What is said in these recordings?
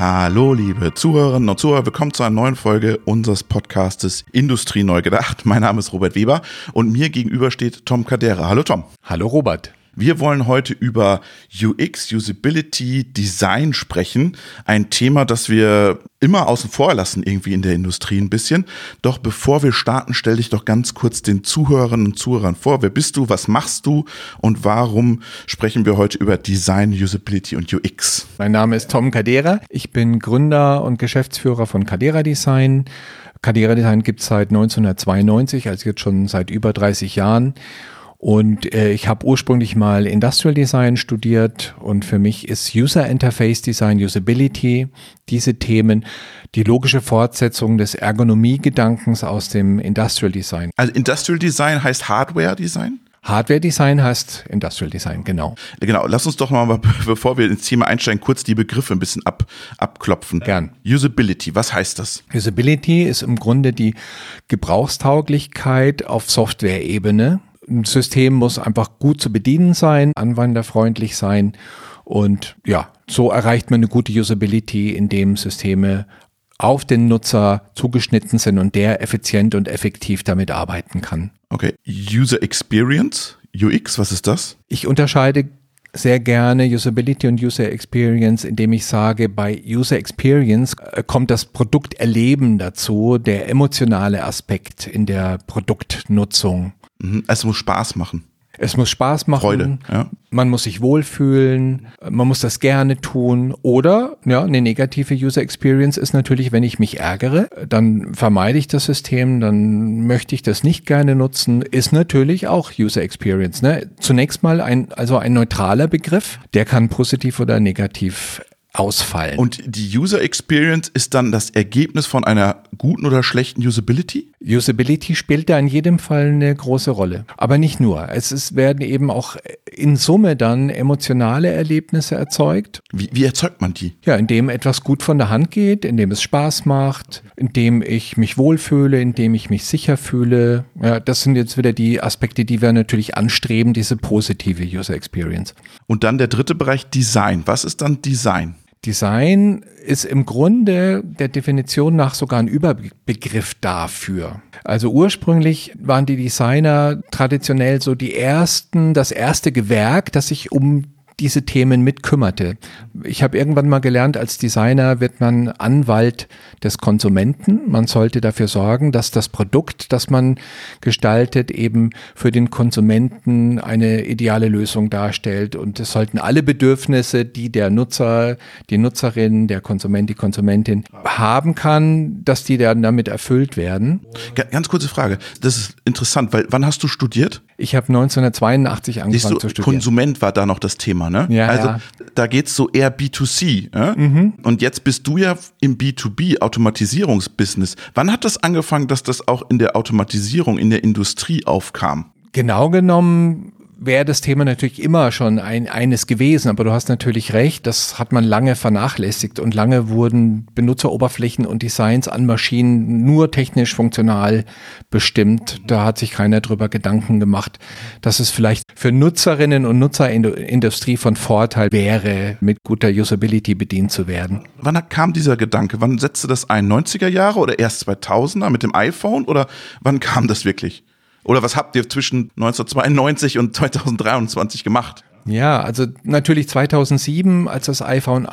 Hallo, liebe Zuhörerinnen und Zuhörer, willkommen zu einer neuen Folge unseres Podcastes Industrie neu gedacht. Mein Name ist Robert Weber und mir gegenüber steht Tom Cadera. Hallo Tom. Hallo Robert. Wir wollen heute über UX, Usability, Design sprechen. Ein Thema, das wir immer außen vor lassen, irgendwie in der Industrie ein bisschen. Doch bevor wir starten, stell dich doch ganz kurz den Zuhörerinnen und Zuhörern vor. Wer bist du? Was machst du? Und warum sprechen wir heute über Design, Usability und UX? Mein Name ist Tom Cadera. Ich bin Gründer und Geschäftsführer von Cadera Design. Cadera Design gibt es seit 1992, also jetzt schon seit über 30 Jahren. Und äh, ich habe ursprünglich mal Industrial Design studiert und für mich ist User Interface Design, Usability, diese Themen die logische Fortsetzung des Ergonomie-Gedankens aus dem Industrial Design. Also Industrial Design heißt Hardware Design? Hardware Design heißt Industrial Design, genau. Genau, lass uns doch mal, bevor wir ins Thema einsteigen, kurz die Begriffe ein bisschen ab, abklopfen. Gern. Usability, was heißt das? Usability ist im Grunde die Gebrauchstauglichkeit auf Software-Ebene ein System muss einfach gut zu bedienen sein, anwenderfreundlich sein und ja, so erreicht man eine gute Usability, indem Systeme auf den Nutzer zugeschnitten sind und der effizient und effektiv damit arbeiten kann. Okay, User Experience, UX, was ist das? Ich unterscheide sehr gerne Usability und User Experience, indem ich sage, bei User Experience äh, kommt das Produkterleben dazu, der emotionale Aspekt in der Produktnutzung. Mhm. Es muss Spaß machen. Es muss Spaß machen. Freude, ja. Man muss sich wohlfühlen. Man muss das gerne tun. Oder, ja, eine negative User Experience ist natürlich, wenn ich mich ärgere, dann vermeide ich das System, dann möchte ich das nicht gerne nutzen, ist natürlich auch User Experience. Ne? Zunächst mal ein, also ein neutraler Begriff, der kann positiv oder negativ ausfallen. Und die User Experience ist dann das Ergebnis von einer guten oder schlechten Usability? Usability spielt da in jedem Fall eine große Rolle. Aber nicht nur. Es ist, werden eben auch in Summe dann emotionale Erlebnisse erzeugt. Wie, wie erzeugt man die? Ja, indem etwas gut von der Hand geht, indem es Spaß macht, indem ich mich wohlfühle, indem ich mich sicher fühle. Ja, das sind jetzt wieder die Aspekte, die wir natürlich anstreben, diese positive User Experience. Und dann der dritte Bereich Design. Was ist dann Design? Design ist im Grunde der Definition nach sogar ein Überbegriff dafür. Also ursprünglich waren die Designer traditionell so die ersten, das erste Gewerk, das sich um diese Themen mitkümmerte. Ich habe irgendwann mal gelernt, als Designer wird man Anwalt des Konsumenten. Man sollte dafür sorgen, dass das Produkt, das man gestaltet, eben für den Konsumenten eine ideale Lösung darstellt. Und es sollten alle Bedürfnisse, die der Nutzer, die Nutzerin, der Konsument, die Konsumentin haben kann, dass die dann damit erfüllt werden. Ganz kurze Frage. Das ist interessant, weil wann hast du studiert? Ich habe 1982 angefangen du, zu studieren. Konsument war da noch das Thema, ne? Ja, also ja. da geht's so eher B2C. Ja? Mhm. Und jetzt bist du ja im B2B-Automatisierungsbusiness. Wann hat das angefangen, dass das auch in der Automatisierung, in der Industrie aufkam? Genau genommen wäre das Thema natürlich immer schon ein, eines gewesen, aber du hast natürlich recht, das hat man lange vernachlässigt und lange wurden Benutzeroberflächen und Designs an Maschinen nur technisch funktional bestimmt. Da hat sich keiner drüber Gedanken gemacht, dass es vielleicht für Nutzerinnen und Nutzer in der Industrie von Vorteil wäre, mit guter Usability bedient zu werden. Wann kam dieser Gedanke? Wann setzte das ein? 90er Jahre oder erst 2000er mit dem iPhone oder wann kam das wirklich? Oder was habt ihr zwischen 1992 und 2023 gemacht? Ja, also natürlich 2007, als das iPhone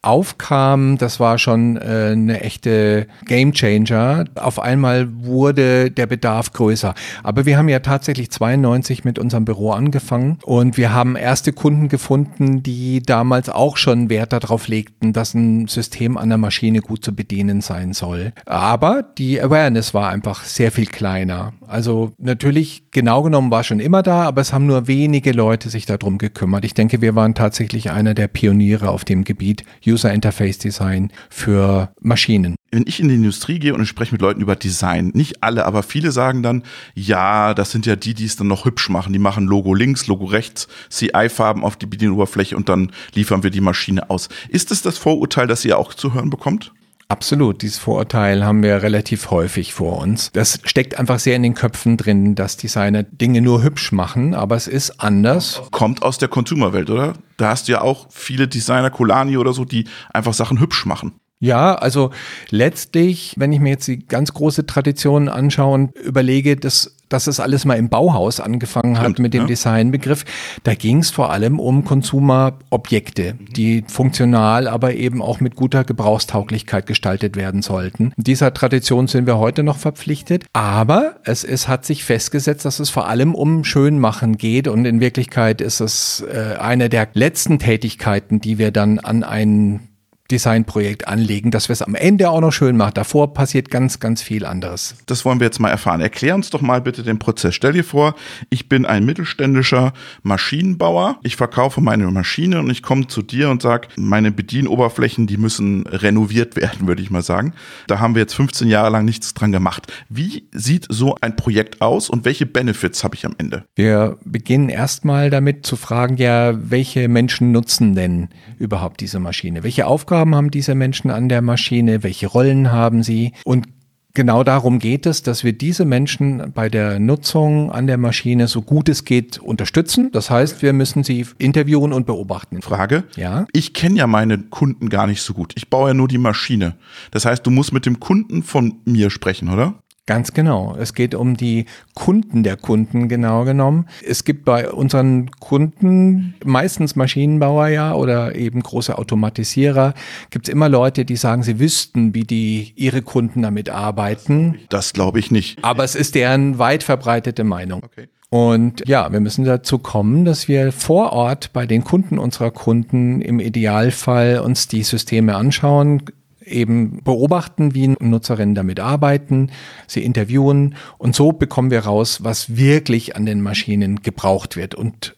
aufkam, das war schon äh, eine echte Gamechanger. Auf einmal wurde der Bedarf größer. Aber wir haben ja tatsächlich 92 mit unserem Büro angefangen und wir haben erste Kunden gefunden, die damals auch schon Wert darauf legten, dass ein System an der Maschine gut zu bedienen sein soll. Aber die Awareness war einfach sehr viel kleiner. Also natürlich genau genommen war schon immer da, aber es haben nur wenige Leute sich darum gekümmert. Ich denke, wir waren tatsächlich einer der Pioniere auf dem Gebiet User Interface Design für Maschinen. Wenn ich in die Industrie gehe und ich spreche mit Leuten über Design, nicht alle, aber viele sagen dann, ja, das sind ja die, die es dann noch hübsch machen. Die machen Logo links, Logo rechts, CI-Farben auf die Bedienoberfläche und dann liefern wir die Maschine aus. Ist es das Vorurteil, das ihr auch zu hören bekommt? Absolut, dieses Vorurteil haben wir relativ häufig vor uns. Das steckt einfach sehr in den Köpfen drin, dass Designer Dinge nur hübsch machen, aber es ist anders. Kommt aus der Consumerwelt, oder? Da hast du ja auch viele Designer, Kolani oder so, die einfach Sachen hübsch machen. Ja, also letztlich, wenn ich mir jetzt die ganz große Tradition anschaue und überlege, dass, dass es alles mal im Bauhaus angefangen hat Stimmt, mit dem ja. Designbegriff, da ging es vor allem um Konsumerobjekte, die funktional, aber eben auch mit guter Gebrauchstauglichkeit gestaltet werden sollten. Dieser Tradition sind wir heute noch verpflichtet, aber es, es hat sich festgesetzt, dass es vor allem um Schönmachen geht und in Wirklichkeit ist es äh, eine der letzten Tätigkeiten, die wir dann an einen Designprojekt anlegen, dass wir es am Ende auch noch schön machen. Davor passiert ganz, ganz viel anderes. Das wollen wir jetzt mal erfahren. Erklär uns doch mal bitte den Prozess. Stell dir vor, ich bin ein mittelständischer Maschinenbauer. Ich verkaufe meine Maschine und ich komme zu dir und sage, meine Bedienoberflächen, die müssen renoviert werden, würde ich mal sagen. Da haben wir jetzt 15 Jahre lang nichts dran gemacht. Wie sieht so ein Projekt aus und welche Benefits habe ich am Ende? Wir beginnen erstmal damit zu fragen, ja, welche Menschen nutzen denn überhaupt diese Maschine? Welche Aufgaben Aufgaben haben diese Menschen an der Maschine, welche Rollen haben sie und Genau darum geht es, dass wir diese Menschen bei der Nutzung an der Maschine so gut es geht unterstützen. Das heißt, wir müssen sie interviewen und beobachten. Frage? Ja. Ich kenne ja meine Kunden gar nicht so gut. Ich baue ja nur die Maschine. Das heißt, du musst mit dem Kunden von mir sprechen, oder? Ganz genau. Es geht um die Kunden der Kunden genau genommen. Es gibt bei unseren Kunden, meistens Maschinenbauer ja oder eben große Automatisierer, gibt es immer Leute, die sagen, sie wüssten, wie die ihre Kunden damit arbeiten. Das glaube ich nicht. Aber es ist deren weit verbreitete Meinung. Okay. Und ja, wir müssen dazu kommen, dass wir vor Ort bei den Kunden unserer Kunden im Idealfall uns die Systeme anschauen, eben beobachten, wie Nutzerinnen damit arbeiten, sie interviewen und so bekommen wir raus, was wirklich an den Maschinen gebraucht wird. Und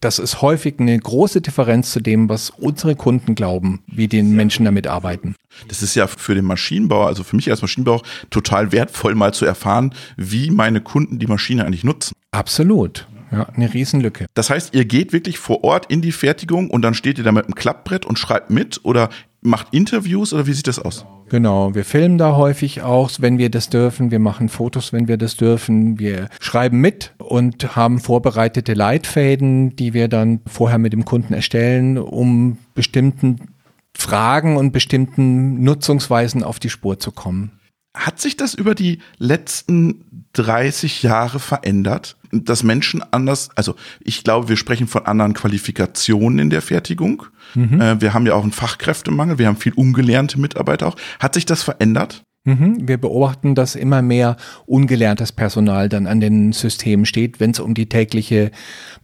das ist häufig eine große Differenz zu dem, was unsere Kunden glauben, wie die Menschen damit arbeiten. Das ist ja für den Maschinenbauer, also für mich als Maschinenbauer, total wertvoll, mal zu erfahren, wie meine Kunden die Maschine eigentlich nutzen. Absolut. Ja, eine Riesenlücke. Das heißt, ihr geht wirklich vor Ort in die Fertigung und dann steht ihr da mit einem Klappbrett und schreibt mit oder macht Interviews oder wie sieht das aus? Genau, wir filmen da häufig auch, wenn wir das dürfen. Wir machen Fotos, wenn wir das dürfen. Wir schreiben mit und haben vorbereitete Leitfäden, die wir dann vorher mit dem Kunden erstellen, um bestimmten Fragen und bestimmten Nutzungsweisen auf die Spur zu kommen. Hat sich das über die letzten 30 Jahre verändert, dass Menschen anders, also ich glaube, wir sprechen von anderen Qualifikationen in der Fertigung. Mhm. Äh, wir haben ja auch einen Fachkräftemangel, wir haben viel ungelernte Mitarbeiter auch. Hat sich das verändert? Mhm. Wir beobachten, dass immer mehr ungelerntes Personal dann an den Systemen steht, wenn es um die tägliche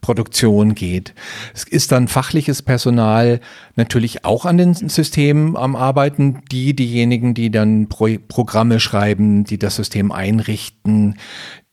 Produktion geht. Es ist dann fachliches Personal natürlich auch an den Systemen am Arbeiten, die diejenigen, die dann Pro Programme schreiben, die das System einrichten,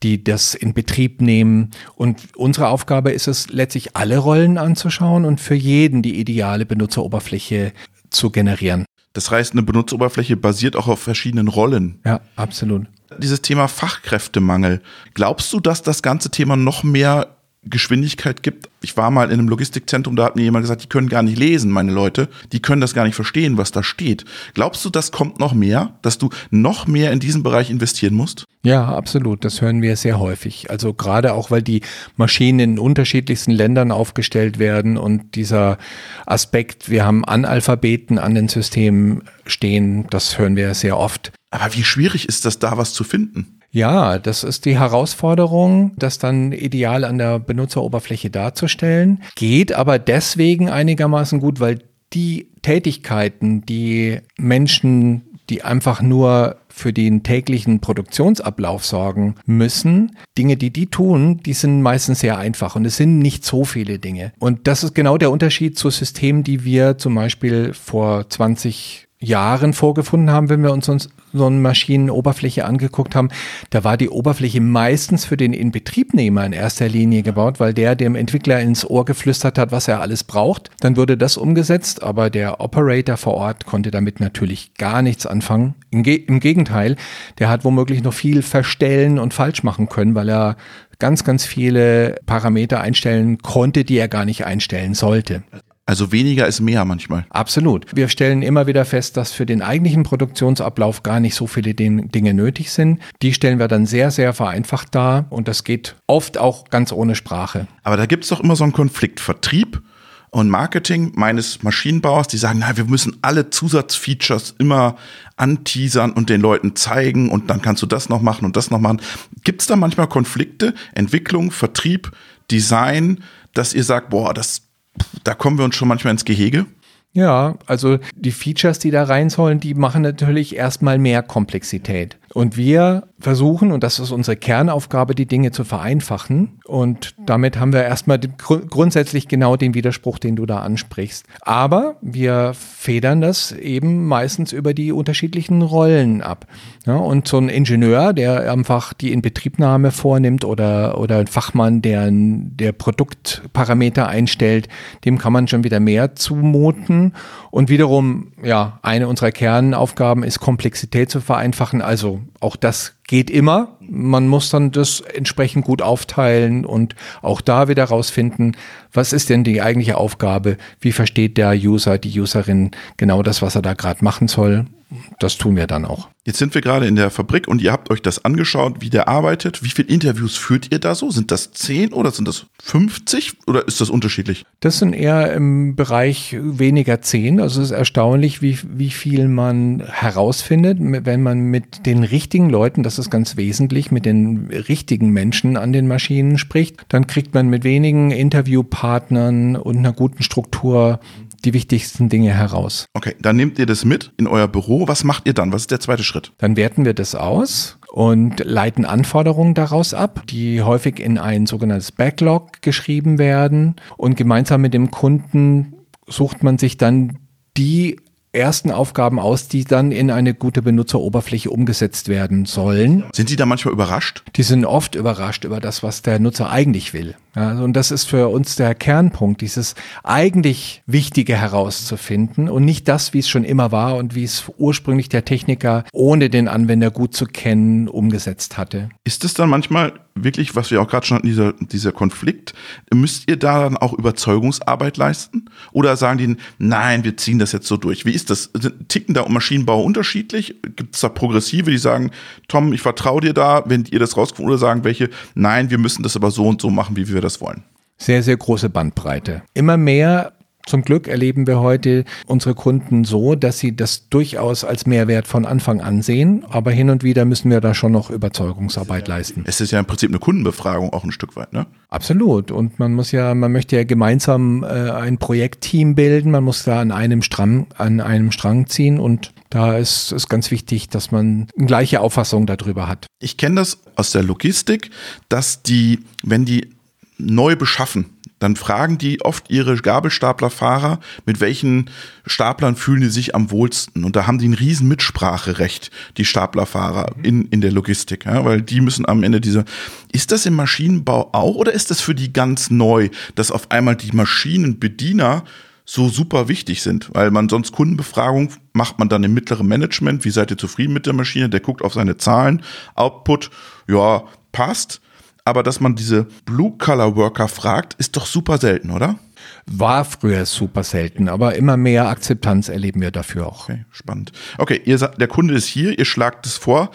die das in Betrieb nehmen. Und unsere Aufgabe ist es letztlich alle Rollen anzuschauen und für jeden die ideale Benutzeroberfläche zu generieren. Das heißt, eine Benutzeroberfläche basiert auch auf verschiedenen Rollen. Ja, absolut. Dieses Thema Fachkräftemangel. Glaubst du, dass das ganze Thema noch mehr Geschwindigkeit gibt. Ich war mal in einem Logistikzentrum, da hat mir jemand gesagt, die können gar nicht lesen, meine Leute. Die können das gar nicht verstehen, was da steht. Glaubst du, das kommt noch mehr, dass du noch mehr in diesen Bereich investieren musst? Ja, absolut. Das hören wir sehr häufig. Also gerade auch, weil die Maschinen in unterschiedlichsten Ländern aufgestellt werden und dieser Aspekt, wir haben Analphabeten an den Systemen stehen, das hören wir sehr oft. Aber wie schwierig ist das da, was zu finden? Ja, das ist die Herausforderung, das dann ideal an der Benutzeroberfläche darzustellen. Geht aber deswegen einigermaßen gut, weil die Tätigkeiten, die Menschen, die einfach nur für den täglichen Produktionsablauf sorgen müssen. Dinge, die die tun, die sind meistens sehr einfach und es sind nicht so viele Dinge. Und das ist genau der Unterschied zu Systemen, die wir zum Beispiel vor 20 Jahren vorgefunden haben, wenn wir uns, so eine Maschinenoberfläche angeguckt haben, da war die Oberfläche meistens für den Inbetriebnehmer in erster Linie gebaut, weil der dem Entwickler ins Ohr geflüstert hat, was er alles braucht. Dann wurde das umgesetzt, aber der Operator vor Ort konnte damit natürlich gar nichts anfangen. Im, Ge im Gegenteil, der hat womöglich noch viel verstellen und falsch machen können, weil er ganz, ganz viele Parameter einstellen konnte, die er gar nicht einstellen sollte. Also weniger ist mehr manchmal. Absolut. Wir stellen immer wieder fest, dass für den eigentlichen Produktionsablauf gar nicht so viele Dinge nötig sind. Die stellen wir dann sehr, sehr vereinfacht dar und das geht oft auch ganz ohne Sprache. Aber da gibt es doch immer so einen Konflikt. Vertrieb und Marketing meines Maschinenbauers, die sagen, na, wir müssen alle Zusatzfeatures immer anteasern und den Leuten zeigen und dann kannst du das noch machen und das noch machen. Gibt es da manchmal Konflikte, Entwicklung, Vertrieb, Design, dass ihr sagt, boah, das, da kommen wir uns schon manchmal ins Gehege? Ja, also die Features, die da rein sollen, die machen natürlich erstmal mehr Komplexität. Und wir versuchen, und das ist unsere Kernaufgabe, die Dinge zu vereinfachen. Und damit haben wir erstmal gr grundsätzlich genau den Widerspruch, den du da ansprichst. Aber wir federn das eben meistens über die unterschiedlichen Rollen ab. Ja, und so ein Ingenieur, der einfach die Inbetriebnahme vornimmt oder, oder ein Fachmann, der, der Produktparameter einstellt, dem kann man schon wieder mehr zumuten. Und wiederum, ja, eine unserer Kernaufgaben ist, Komplexität zu vereinfachen. Also auch das geht immer. Man muss dann das entsprechend gut aufteilen und auch da wieder rausfinden, was ist denn die eigentliche Aufgabe? Wie versteht der User, die Userin genau das, was er da gerade machen soll? Das tun wir dann auch. Jetzt sind wir gerade in der Fabrik und ihr habt euch das angeschaut, wie der arbeitet. Wie viele Interviews führt ihr da so? Sind das 10 oder sind das 50 oder ist das unterschiedlich? Das sind eher im Bereich weniger 10. Also es ist erstaunlich, wie, wie viel man herausfindet, wenn man mit den richtigen Leuten, das ist ganz wesentlich, mit den richtigen Menschen an den Maschinen spricht. Dann kriegt man mit wenigen Interviewpartnern und einer guten Struktur die wichtigsten Dinge heraus. Okay, dann nehmt ihr das mit in euer Büro. Was macht ihr dann? Was ist der zweite Schritt? Dann werten wir das aus und leiten Anforderungen daraus ab, die häufig in ein sogenanntes Backlog geschrieben werden. Und gemeinsam mit dem Kunden sucht man sich dann die ersten Aufgaben aus, die dann in eine gute Benutzeroberfläche umgesetzt werden sollen. Sind Sie da manchmal überrascht? Die sind oft überrascht über das, was der Nutzer eigentlich will. Ja, und das ist für uns der Kernpunkt, dieses eigentlich Wichtige herauszufinden und nicht das, wie es schon immer war und wie es ursprünglich der Techniker, ohne den Anwender gut zu kennen, umgesetzt hatte. Ist es dann manchmal wirklich, was wir auch gerade schon hatten, dieser, dieser Konflikt, müsst ihr da dann auch Überzeugungsarbeit leisten? Oder sagen die, nein, wir ziehen das jetzt so durch? Wie ist das? Ticken da Maschinenbau unterschiedlich? Gibt es da Progressive, die sagen, Tom, ich vertraue dir da, wenn ihr das rauskommt, oder sagen welche, nein, wir müssen das aber so und so machen, wie wir das wollen? Sehr, sehr große Bandbreite. Immer mehr zum Glück erleben wir heute unsere Kunden so, dass sie das durchaus als Mehrwert von Anfang an sehen, aber hin und wieder müssen wir da schon noch Überzeugungsarbeit leisten. Es ist ja im Prinzip eine Kundenbefragung auch ein Stück weit, ne? Absolut. Und man muss ja, man möchte ja gemeinsam äh, ein Projektteam bilden, man muss da an einem Strang, an einem Strang ziehen und da ist es ganz wichtig, dass man eine gleiche Auffassung darüber hat. Ich kenne das aus der Logistik, dass die, wenn die neu beschaffen, dann fragen die oft ihre Gabelstaplerfahrer, mit welchen Staplern fühlen die sich am wohlsten. Und da haben die ein riesen Mitspracherecht, die Staplerfahrer in, in der Logistik, ja, weil die müssen am Ende diese. Ist das im Maschinenbau auch oder ist das für die ganz neu, dass auf einmal die Maschinenbediener so super wichtig sind, weil man sonst Kundenbefragung macht man dann im mittleren Management, wie seid ihr zufrieden mit der Maschine, der guckt auf seine Zahlen, Output, ja, passt, aber dass man diese Blue-Color-Worker fragt, ist doch super selten, oder? War früher super selten, aber immer mehr Akzeptanz erleben wir dafür auch. Okay, spannend. Okay, ihr sagt, der Kunde ist hier, ihr schlagt es vor.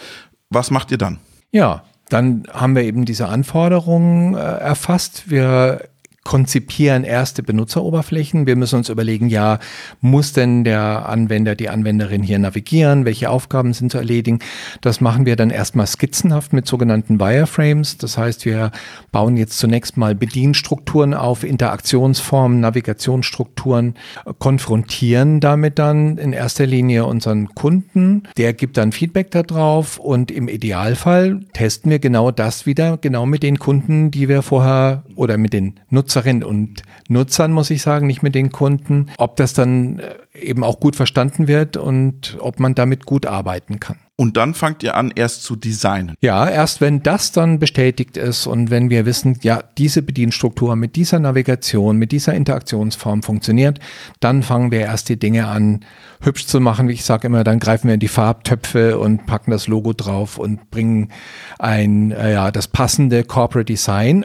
Was macht ihr dann? Ja, dann haben wir eben diese Anforderungen äh, erfasst. Wir konzipieren erste Benutzeroberflächen. Wir müssen uns überlegen, ja, muss denn der Anwender, die Anwenderin hier navigieren? Welche Aufgaben sind zu erledigen? Das machen wir dann erstmal skizzenhaft mit sogenannten Wireframes. Das heißt, wir bauen jetzt zunächst mal Bedienstrukturen auf, Interaktionsformen, Navigationsstrukturen, konfrontieren damit dann in erster Linie unseren Kunden. Der gibt dann Feedback darauf und im Idealfall testen wir genau das wieder, genau mit den Kunden, die wir vorher oder mit den Nutzern Nutzerinnen und Nutzern, muss ich sagen, nicht mit den Kunden, ob das dann äh, eben auch gut verstanden wird und ob man damit gut arbeiten kann. Und dann fangt ihr an, erst zu designen. Ja, erst wenn das dann bestätigt ist und wenn wir wissen, ja, diese Bedienstruktur mit dieser Navigation, mit dieser Interaktionsform funktioniert, dann fangen wir erst die Dinge an, hübsch zu machen. Wie ich sage immer, dann greifen wir in die Farbtöpfe und packen das Logo drauf und bringen ein, äh, ja, das passende Corporate Design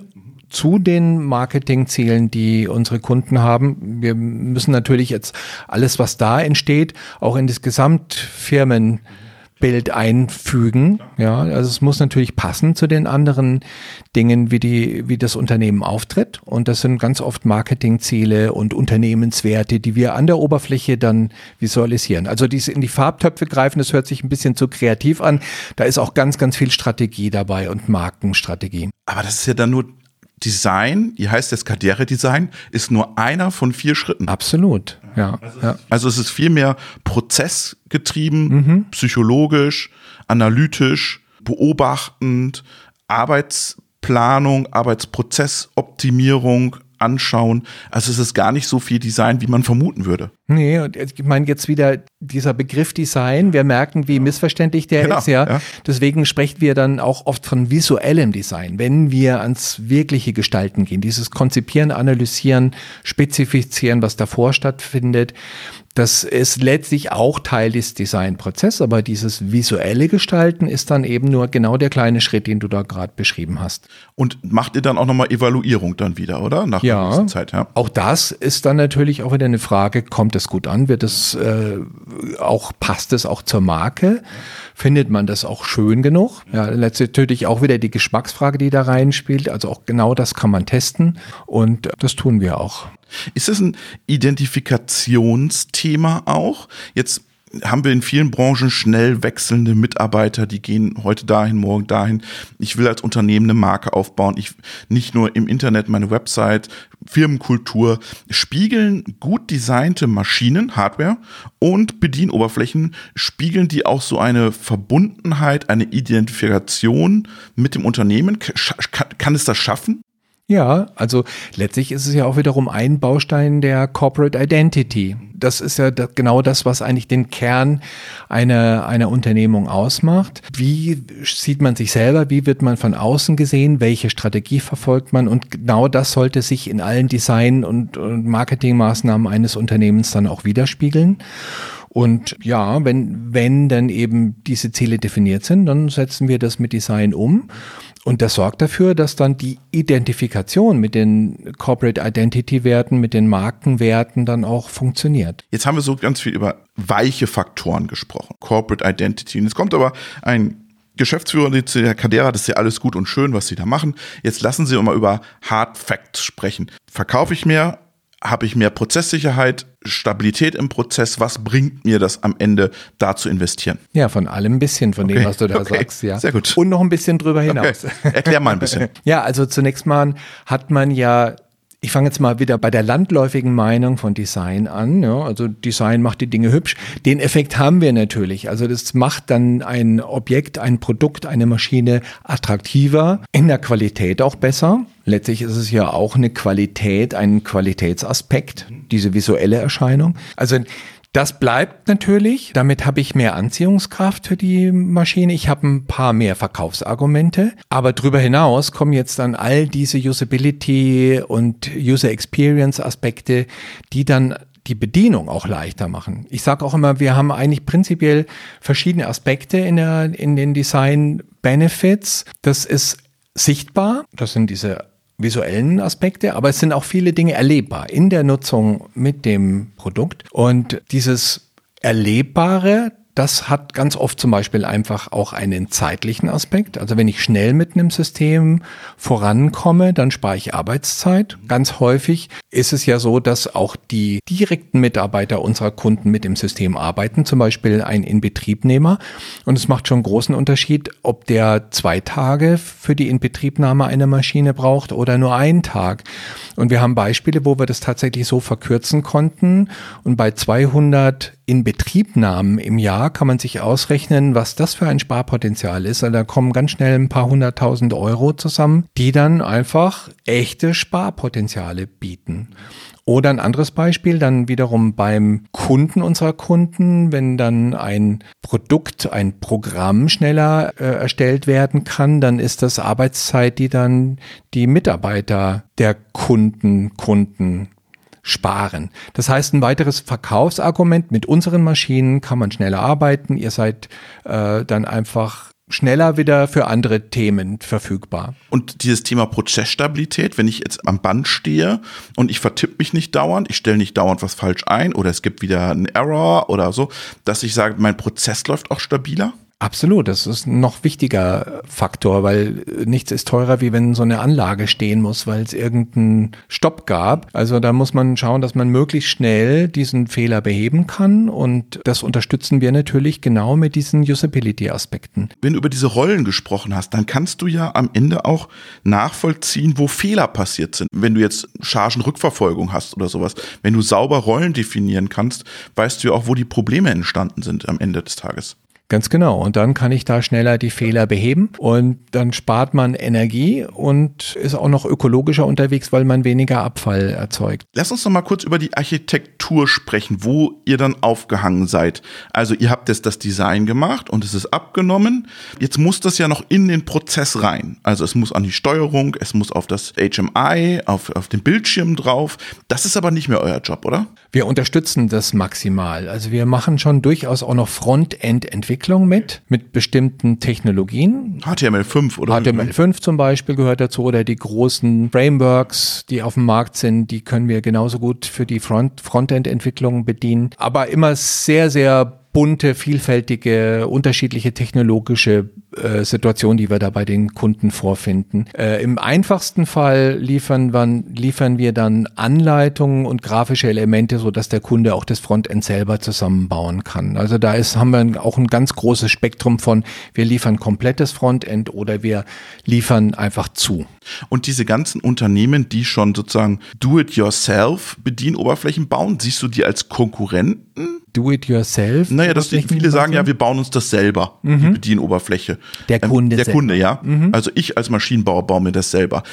zu den Marketingzielen, die unsere Kunden haben. Wir müssen natürlich jetzt alles, was da entsteht, auch in das Gesamtfirmen Bild einfügen. Ja, also es muss natürlich passen zu den anderen Dingen, wie die, wie das Unternehmen auftritt. Und das sind ganz oft Marketingziele und Unternehmenswerte, die wir an der Oberfläche dann visualisieren. Also diese in die Farbtöpfe greifen, das hört sich ein bisschen zu kreativ an. Da ist auch ganz, ganz viel Strategie dabei und Markenstrategie. Aber das ist ja dann nur Design, hier heißt es Karrieredesign, ist nur einer von vier Schritten. Absolut, ja. Also, ja. also es ist viel mehr prozessgetrieben, mhm. psychologisch, analytisch, beobachtend, Arbeitsplanung, Arbeitsprozessoptimierung, anschauen. Also es ist gar nicht so viel Design, wie man vermuten würde. Nee, und ich meine jetzt wieder dieser Begriff Design, wir merken, wie missverständlich der genau, ist, ja. ja. Deswegen sprechen wir dann auch oft von visuellem Design, wenn wir ans wirkliche Gestalten gehen, dieses Konzipieren, Analysieren, Spezifizieren, was davor stattfindet. Das ist letztlich auch Teil des Designprozesses, aber dieses visuelle Gestalten ist dann eben nur genau der kleine Schritt, den du da gerade beschrieben hast. Und macht ihr dann auch nochmal Evaluierung dann wieder, oder? Nach ja, Zeit, ja. Auch das ist dann natürlich auch wieder eine Frage, kommt es gut an? Wird es äh, auch, passt es auch zur Marke? Findet man das auch schön genug? Ja, letztlich natürlich auch wieder die Geschmacksfrage, die da reinspielt. Also auch genau das kann man testen und das tun wir auch. Ist das ein Identifikationsthema auch? Jetzt haben wir in vielen Branchen schnell wechselnde Mitarbeiter, die gehen heute dahin, morgen dahin. Ich will als Unternehmen eine Marke aufbauen. Ich nicht nur im Internet meine Website, Firmenkultur spiegeln gut designte Maschinen, Hardware und Bedienoberflächen spiegeln die auch so eine Verbundenheit, eine Identifikation mit dem Unternehmen. Kann, es das schaffen? Ja, also letztlich ist es ja auch wiederum ein Baustein der Corporate Identity. Das ist ja genau das, was eigentlich den Kern einer, einer Unternehmung ausmacht. Wie sieht man sich selber? Wie wird man von außen gesehen? Welche Strategie verfolgt man? Und genau das sollte sich in allen Design- und, und Marketingmaßnahmen eines Unternehmens dann auch widerspiegeln. Und ja, wenn, wenn dann eben diese Ziele definiert sind, dann setzen wir das mit Design um. Und das sorgt dafür, dass dann die Identifikation mit den Corporate Identity Werten, mit den Markenwerten dann auch funktioniert. Jetzt haben wir so ganz viel über weiche Faktoren gesprochen. Corporate Identity. Und jetzt kommt aber ein Geschäftsführer, der Cadera, das ist ja alles gut und schön, was sie da machen. Jetzt lassen Sie mal über Hard Facts sprechen. Verkaufe ich mehr? Habe ich mehr Prozesssicherheit? Stabilität im Prozess, was bringt mir das am Ende da zu investieren? Ja, von allem ein bisschen von okay. dem, was du da okay. sagst, ja. Sehr gut. Und noch ein bisschen drüber hinaus. Okay. Erklär mal ein bisschen. ja, also zunächst mal hat man ja ich fange jetzt mal wieder bei der landläufigen Meinung von Design an. Ja, also Design macht die Dinge hübsch. Den Effekt haben wir natürlich. Also das macht dann ein Objekt, ein Produkt, eine Maschine attraktiver, in der Qualität auch besser. Letztlich ist es ja auch eine Qualität, ein Qualitätsaspekt, diese visuelle Erscheinung. Also das bleibt natürlich. Damit habe ich mehr Anziehungskraft für die Maschine. Ich habe ein paar mehr Verkaufsargumente. Aber darüber hinaus kommen jetzt dann all diese Usability und User Experience Aspekte, die dann die Bedienung auch leichter machen. Ich sage auch immer, wir haben eigentlich prinzipiell verschiedene Aspekte in, der, in den Design Benefits. Das ist sichtbar. Das sind diese visuellen Aspekte, aber es sind auch viele Dinge erlebbar in der Nutzung mit dem Produkt. Und dieses Erlebbare, das hat ganz oft zum Beispiel einfach auch einen zeitlichen Aspekt. Also wenn ich schnell mit einem System vorankomme, dann spare ich Arbeitszeit. Ganz häufig ist es ja so, dass auch die direkten Mitarbeiter unserer Kunden mit dem System arbeiten, zum Beispiel ein Inbetriebnehmer. Und es macht schon großen Unterschied, ob der zwei Tage für die Inbetriebnahme einer Maschine braucht oder nur einen Tag. Und wir haben Beispiele, wo wir das tatsächlich so verkürzen konnten. Und bei 200 Inbetriebnahmen im Jahr kann man sich ausrechnen, was das für ein Sparpotenzial ist. Also da kommen ganz schnell ein paar hunderttausend Euro zusammen, die dann einfach echte Sparpotenziale bieten. Oder ein anderes Beispiel, dann wiederum beim Kunden unserer Kunden, wenn dann ein Produkt, ein Programm schneller äh, erstellt werden kann, dann ist das Arbeitszeit, die dann die Mitarbeiter der Kunden, Kunden sparen. Das heißt, ein weiteres Verkaufsargument mit unseren Maschinen kann man schneller arbeiten. Ihr seid äh, dann einfach schneller wieder für andere Themen verfügbar. Und dieses Thema Prozessstabilität, wenn ich jetzt am Band stehe und ich vertippe mich nicht dauernd, ich stelle nicht dauernd was falsch ein oder es gibt wieder einen Error oder so, dass ich sage, mein Prozess läuft auch stabiler? Absolut, das ist ein noch wichtiger Faktor, weil nichts ist teurer, wie wenn so eine Anlage stehen muss, weil es irgendeinen Stopp gab. Also da muss man schauen, dass man möglichst schnell diesen Fehler beheben kann und das unterstützen wir natürlich genau mit diesen Usability-Aspekten. Wenn du über diese Rollen gesprochen hast, dann kannst du ja am Ende auch nachvollziehen, wo Fehler passiert sind. Wenn du jetzt Chargenrückverfolgung hast oder sowas, wenn du sauber Rollen definieren kannst, weißt du ja auch, wo die Probleme entstanden sind am Ende des Tages. Ganz genau. Und dann kann ich da schneller die Fehler beheben und dann spart man Energie und ist auch noch ökologischer unterwegs, weil man weniger Abfall erzeugt. Lass uns noch mal kurz über die Architektur sprechen, wo ihr dann aufgehangen seid. Also ihr habt jetzt das Design gemacht und es ist abgenommen. Jetzt muss das ja noch in den Prozess rein. Also es muss an die Steuerung, es muss auf das HMI, auf, auf den Bildschirm drauf. Das ist aber nicht mehr euer Job, oder? Wir unterstützen das maximal. Also wir machen schon durchaus auch noch Frontend-Entwicklung Entwicklung mit, mit bestimmten Technologien. HTML5 oder? HTML5 zum Beispiel gehört dazu oder die großen Frameworks, die auf dem Markt sind, die können wir genauso gut für die Front Frontend-Entwicklung bedienen. Aber immer sehr, sehr bunte, vielfältige, unterschiedliche technologische äh, Situation, die wir da bei den Kunden vorfinden. Äh, Im einfachsten Fall liefern wir, liefern wir dann Anleitungen und grafische Elemente, so dass der Kunde auch das Frontend selber zusammenbauen kann. Also da ist, haben wir auch ein ganz großes Spektrum von, wir liefern komplettes Frontend oder wir liefern einfach zu. Und diese ganzen Unternehmen, die schon sozusagen Do-it-yourself Bedienoberflächen bauen, siehst du die als Konkurrenten? Do-it-yourself? Naja, das viele sagen ja, wir bauen uns das selber, mhm. die Bedienoberfläche. Der Kunde. Ähm, der selber. Kunde, ja. Mhm. Also ich als Maschinenbauer baue mir das selber.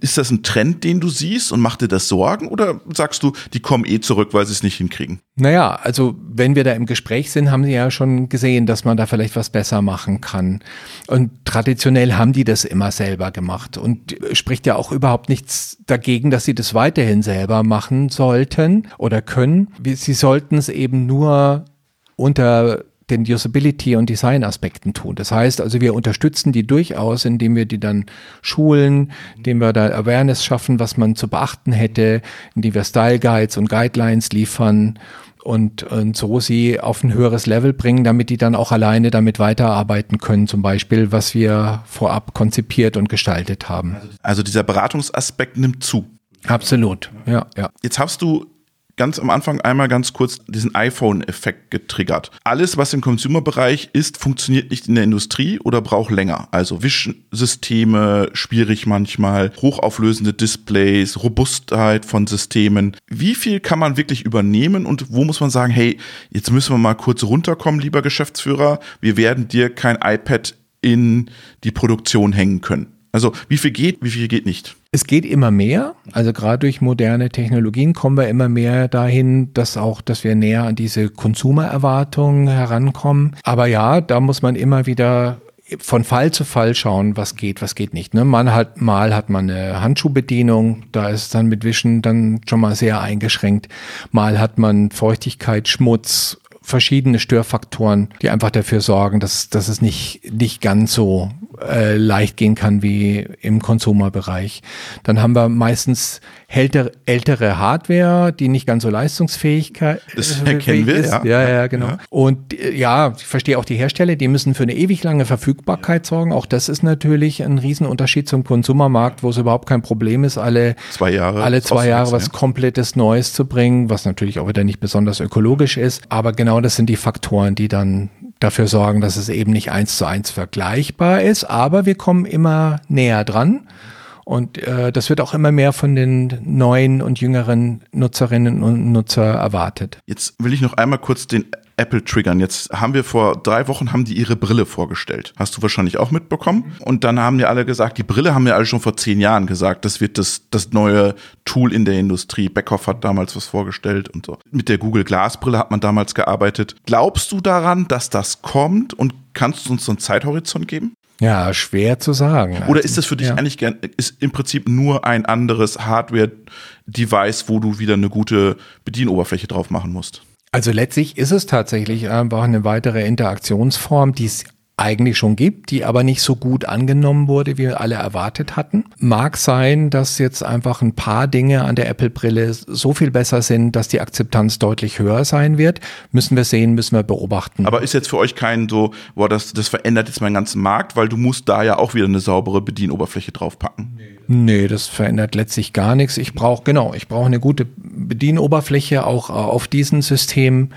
Ist das ein Trend, den du siehst und macht dir das Sorgen oder sagst du, die kommen eh zurück, weil sie es nicht hinkriegen? Naja, also wenn wir da im Gespräch sind, haben sie ja schon gesehen, dass man da vielleicht was besser machen kann. Und traditionell haben die das immer selber gemacht und spricht ja auch überhaupt nichts dagegen, dass sie das weiterhin selber machen sollten oder können. Sie sollten es eben nur unter den Usability- und Design-Aspekten tun. Das heißt also, wir unterstützen die durchaus, indem wir die dann schulen, indem wir da Awareness schaffen, was man zu beachten hätte, indem wir Style Guides und Guidelines liefern und, und so sie auf ein höheres Level bringen, damit die dann auch alleine damit weiterarbeiten können, zum Beispiel, was wir vorab konzipiert und gestaltet haben. Also dieser Beratungsaspekt nimmt zu. Absolut, ja, ja. Jetzt hast du ganz am Anfang einmal ganz kurz diesen iPhone-Effekt getriggert. Alles, was im Consumer-Bereich ist, funktioniert nicht in der Industrie oder braucht länger. Also Wischsysteme, schwierig manchmal, hochauflösende Displays, Robustheit von Systemen. Wie viel kann man wirklich übernehmen und wo muss man sagen, hey, jetzt müssen wir mal kurz runterkommen, lieber Geschäftsführer, wir werden dir kein iPad in die Produktion hängen können. Also wie viel geht, wie viel geht nicht? Es geht immer mehr. Also gerade durch moderne Technologien kommen wir immer mehr dahin, dass auch, dass wir näher an diese Konsumererwartungen herankommen. Aber ja, da muss man immer wieder von Fall zu Fall schauen, was geht, was geht nicht. Ne? Man hat, mal hat man eine Handschuhbedienung, da ist dann mit Wischen dann schon mal sehr eingeschränkt. Mal hat man Feuchtigkeit, Schmutz, verschiedene Störfaktoren, die einfach dafür sorgen, dass, dass es nicht, nicht ganz so äh, leicht gehen kann wie im Konsumerbereich. Dann haben wir meistens ältere, ältere Hardware, die nicht ganz so leistungsfähig das äh, erkennen wir, ist. Ja. ja, ja, genau. Ja. Und äh, ja, ich verstehe auch die Hersteller, die müssen für eine ewig lange Verfügbarkeit sorgen. Auch das ist natürlich ein Riesenunterschied zum Konsumermarkt, wo es überhaupt kein Problem ist, alle zwei Jahre, alle zwei Jahre was komplettes Neues zu bringen, was natürlich auch wieder nicht besonders ökologisch ist. Aber genau das sind die Faktoren, die dann dafür sorgen, dass es eben nicht eins zu eins vergleichbar ist, aber wir kommen immer näher dran. Und äh, das wird auch immer mehr von den neuen und jüngeren Nutzerinnen und Nutzer erwartet. Jetzt will ich noch einmal kurz den Apple triggern. Jetzt haben wir vor drei Wochen haben die ihre Brille vorgestellt. Hast du wahrscheinlich auch mitbekommen. Und dann haben ja alle gesagt, die Brille haben wir alle schon vor zehn Jahren gesagt. Das wird das, das neue Tool in der Industrie. Beckhoff hat damals was vorgestellt und so. Mit der Google Glass Brille hat man damals gearbeitet. Glaubst du daran, dass das kommt und kannst du uns so einen Zeithorizont geben? Ja, schwer zu sagen. Oder ist das für dich ja. eigentlich gern, ist im Prinzip nur ein anderes Hardware-Device, wo du wieder eine gute Bedienoberfläche drauf machen musst? Also letztlich ist es tatsächlich einfach eine weitere Interaktionsform, die es eigentlich schon gibt, die aber nicht so gut angenommen wurde, wie wir alle erwartet hatten. Mag sein, dass jetzt einfach ein paar Dinge an der Apple-Brille so viel besser sind, dass die Akzeptanz deutlich höher sein wird. Müssen wir sehen, müssen wir beobachten. Aber ist jetzt für euch kein so, boah, das, das verändert jetzt meinen ganzen Markt, weil du musst da ja auch wieder eine saubere Bedienoberfläche draufpacken. Nee. Nee, das verändert letztlich gar nichts. Ich brauche, genau, ich brauche eine gute Bedienoberfläche auch auf diesen Systemen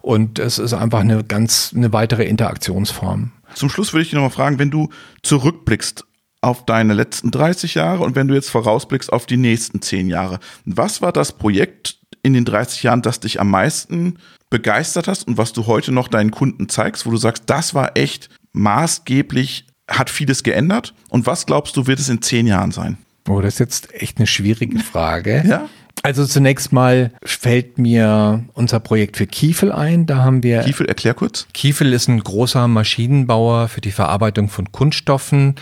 und es ist einfach eine ganz, eine weitere Interaktionsform. Zum Schluss würde ich dich nochmal fragen, wenn du zurückblickst auf deine letzten 30 Jahre und wenn du jetzt vorausblickst auf die nächsten 10 Jahre, was war das Projekt in den 30 Jahren, das dich am meisten begeistert hast und was du heute noch deinen Kunden zeigst, wo du sagst, das war echt maßgeblich, hat vieles geändert und was glaubst du, wird es in 10 Jahren sein? Oh, das ist jetzt echt eine schwierige Frage. ja. Also zunächst mal fällt mir unser Projekt für Kiefel ein. Da haben wir. Kiefel, erklär kurz. Kiefel ist ein großer Maschinenbauer für die Verarbeitung von Kunststoffen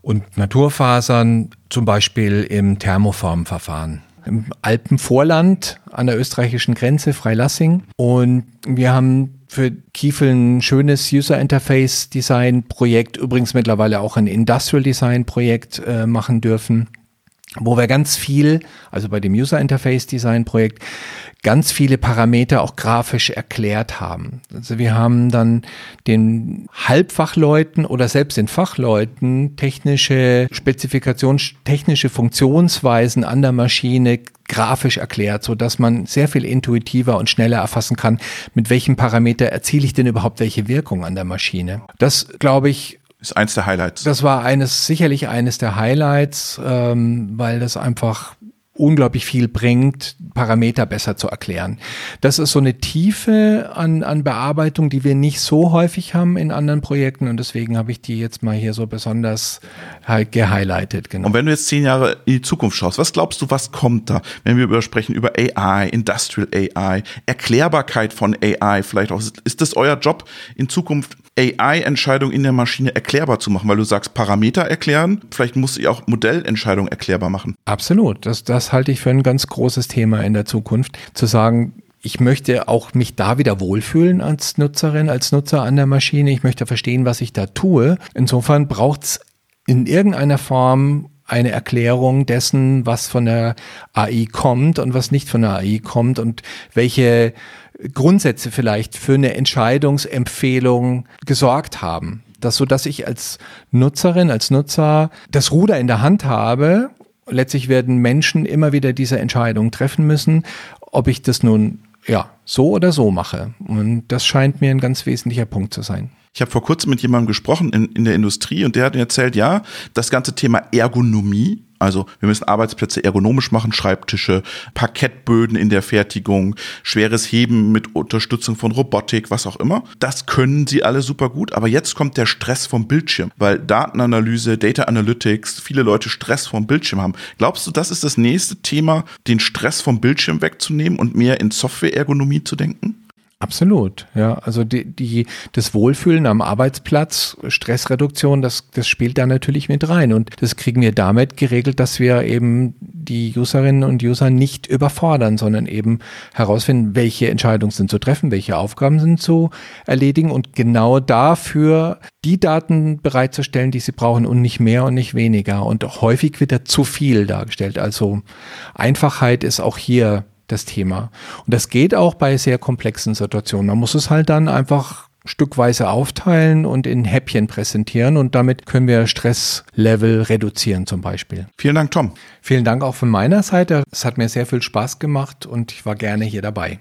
und Naturfasern, zum Beispiel im Thermoformverfahren. Im Alpenvorland an der österreichischen Grenze, Freilassing. Und wir haben für Kiefel ein schönes User Interface Design Projekt, übrigens mittlerweile auch ein Industrial Design Projekt äh, machen dürfen wo wir ganz viel, also bei dem User Interface Design Projekt, ganz viele Parameter auch grafisch erklärt haben. Also wir haben dann den Halbfachleuten oder selbst den Fachleuten technische Spezifikations, technische Funktionsweisen an der Maschine grafisch erklärt, so dass man sehr viel intuitiver und schneller erfassen kann, mit welchem Parameter erziele ich denn überhaupt welche Wirkung an der Maschine. Das, glaube ich, ist eins der Highlights. Das war eines, sicherlich eines der Highlights, ähm, weil das einfach unglaublich viel bringt, Parameter besser zu erklären. Das ist so eine Tiefe an, an Bearbeitung, die wir nicht so häufig haben in anderen Projekten und deswegen habe ich die jetzt mal hier so besonders halt gehighlightet. Genau. Und wenn du jetzt zehn Jahre in die Zukunft schaust, was glaubst du, was kommt da, wenn wir über sprechen über AI, Industrial AI, Erklärbarkeit von AI, vielleicht auch, ist das euer Job in Zukunft AI-Entscheidungen in der Maschine erklärbar zu machen, weil du sagst, Parameter erklären, vielleicht muss ich auch Modellentscheidungen erklärbar machen. Absolut, das, das halte ich für ein ganz großes Thema in der Zukunft, zu sagen, ich möchte auch mich da wieder wohlfühlen als Nutzerin, als Nutzer an der Maschine. Ich möchte verstehen, was ich da tue. Insofern braucht es in irgendeiner Form eine Erklärung dessen, was von der AI kommt und was nicht von der AI kommt und welche Grundsätze vielleicht für eine Entscheidungsempfehlung gesorgt haben. Das so, dass ich als Nutzerin, als Nutzer das Ruder in der Hand habe. Letztlich werden Menschen immer wieder diese Entscheidung treffen müssen, ob ich das nun ja so oder so mache. Und das scheint mir ein ganz wesentlicher Punkt zu sein. Ich habe vor kurzem mit jemandem gesprochen in, in der Industrie und der hat mir erzählt, ja, das ganze Thema Ergonomie, also wir müssen Arbeitsplätze ergonomisch machen, Schreibtische, Parkettböden in der Fertigung, schweres Heben mit Unterstützung von Robotik, was auch immer. Das können sie alle super gut, aber jetzt kommt der Stress vom Bildschirm, weil Datenanalyse, Data Analytics, viele Leute Stress vom Bildschirm haben. Glaubst du, das ist das nächste Thema, den Stress vom Bildschirm wegzunehmen und mehr in Software-Ergonomie zu denken? Absolut, ja. Also die, die, das Wohlfühlen am Arbeitsplatz, Stressreduktion, das, das spielt da natürlich mit rein. Und das kriegen wir damit geregelt, dass wir eben die Userinnen und User nicht überfordern, sondern eben herausfinden, welche Entscheidungen sind zu treffen, welche Aufgaben sind zu erledigen und genau dafür die Daten bereitzustellen, die sie brauchen und nicht mehr und nicht weniger. Und häufig wird da zu viel dargestellt. Also Einfachheit ist auch hier das Thema. Und das geht auch bei sehr komplexen Situationen. Man muss es halt dann einfach stückweise aufteilen und in Häppchen präsentieren und damit können wir Stresslevel reduzieren zum Beispiel. Vielen Dank, Tom. Vielen Dank auch von meiner Seite. Es hat mir sehr viel Spaß gemacht und ich war gerne hier dabei.